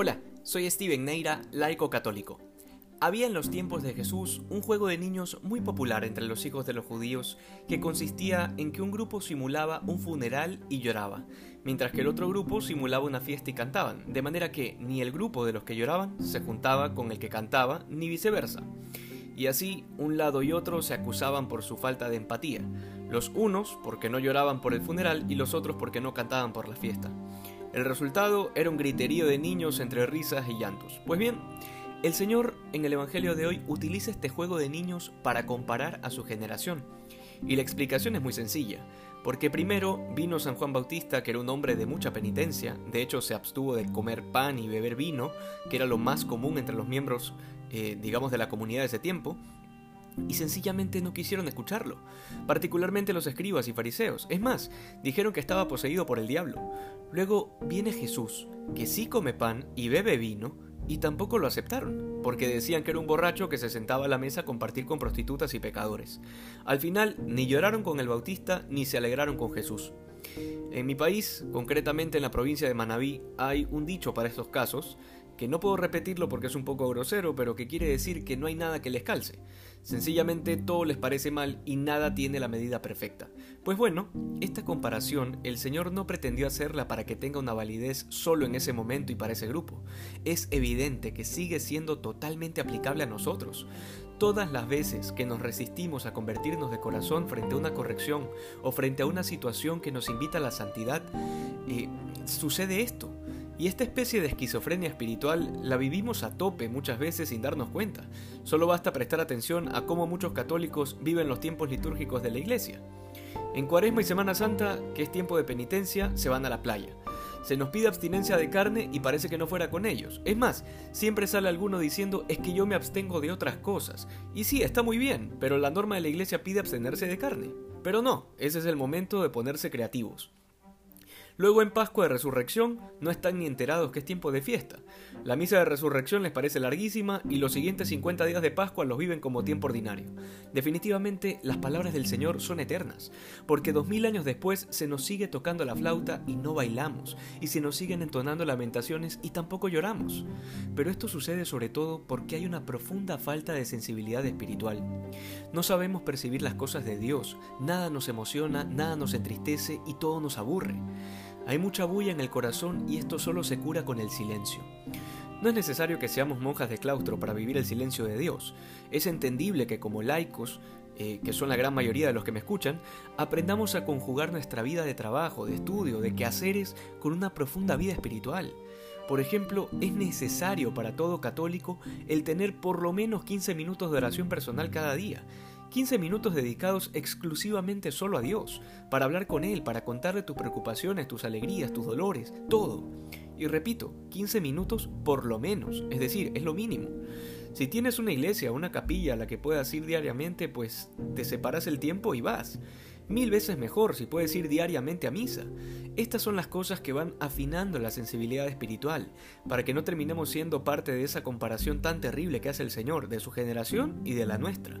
Hola, soy Steven Neira, laico católico. Había en los tiempos de Jesús un juego de niños muy popular entre los hijos de los judíos que consistía en que un grupo simulaba un funeral y lloraba, mientras que el otro grupo simulaba una fiesta y cantaban, de manera que ni el grupo de los que lloraban se juntaba con el que cantaba, ni viceversa. Y así, un lado y otro se acusaban por su falta de empatía, los unos porque no lloraban por el funeral y los otros porque no cantaban por la fiesta. El resultado era un griterío de niños entre risas y llantos. Pues bien, el Señor en el Evangelio de hoy utiliza este juego de niños para comparar a su generación. Y la explicación es muy sencilla, porque primero vino San Juan Bautista, que era un hombre de mucha penitencia, de hecho se abstuvo de comer pan y beber vino, que era lo más común entre los miembros, eh, digamos, de la comunidad de ese tiempo, y sencillamente no quisieron escucharlo, particularmente los escribas y fariseos. Es más, dijeron que estaba poseído por el diablo. Luego viene Jesús, que sí come pan y bebe vino, y tampoco lo aceptaron, porque decían que era un borracho que se sentaba a la mesa a compartir con prostitutas y pecadores. Al final, ni lloraron con el Bautista ni se alegraron con Jesús. En mi país, concretamente en la provincia de Manabí, hay un dicho para estos casos, que no puedo repetirlo porque es un poco grosero, pero que quiere decir que no hay nada que les calce. Sencillamente todo les parece mal y nada tiene la medida perfecta. Pues bueno, esta comparación el Señor no pretendió hacerla para que tenga una validez solo en ese momento y para ese grupo. Es evidente que sigue siendo totalmente aplicable a nosotros. Todas las veces que nos resistimos a convertirnos de corazón frente a una corrección o frente a una situación que nos invita a la santidad, eh, sucede esto. Y esta especie de esquizofrenia espiritual la vivimos a tope muchas veces sin darnos cuenta. Solo basta prestar atención a cómo muchos católicos viven los tiempos litúrgicos de la iglesia. En Cuaresma y Semana Santa, que es tiempo de penitencia, se van a la playa. Se nos pide abstinencia de carne y parece que no fuera con ellos. Es más, siempre sale alguno diciendo es que yo me abstengo de otras cosas. Y sí, está muy bien, pero la norma de la iglesia pide abstenerse de carne. Pero no, ese es el momento de ponerse creativos. Luego en Pascua de Resurrección no están ni enterados que es tiempo de fiesta. La misa de resurrección les parece larguísima y los siguientes 50 días de Pascua los viven como tiempo ordinario. Definitivamente las palabras del Señor son eternas, porque dos mil años después se nos sigue tocando la flauta y no bailamos, y se nos siguen entonando lamentaciones y tampoco lloramos. Pero esto sucede sobre todo porque hay una profunda falta de sensibilidad espiritual. No sabemos percibir las cosas de Dios, nada nos emociona, nada nos entristece y todo nos aburre. Hay mucha bulla en el corazón y esto solo se cura con el silencio. No es necesario que seamos monjas de claustro para vivir el silencio de Dios. Es entendible que como laicos, eh, que son la gran mayoría de los que me escuchan, aprendamos a conjugar nuestra vida de trabajo, de estudio, de quehaceres con una profunda vida espiritual. Por ejemplo, es necesario para todo católico el tener por lo menos 15 minutos de oración personal cada día, 15 minutos dedicados exclusivamente solo a Dios, para hablar con Él, para contarle tus preocupaciones, tus alegrías, tus dolores, todo. Y repito, 15 minutos por lo menos, es decir, es lo mínimo. Si tienes una iglesia una capilla a la que puedas ir diariamente, pues te separas el tiempo y vas. Mil veces mejor si puedes ir diariamente a misa. Estas son las cosas que van afinando la sensibilidad espiritual, para que no terminemos siendo parte de esa comparación tan terrible que hace el Señor, de su generación y de la nuestra.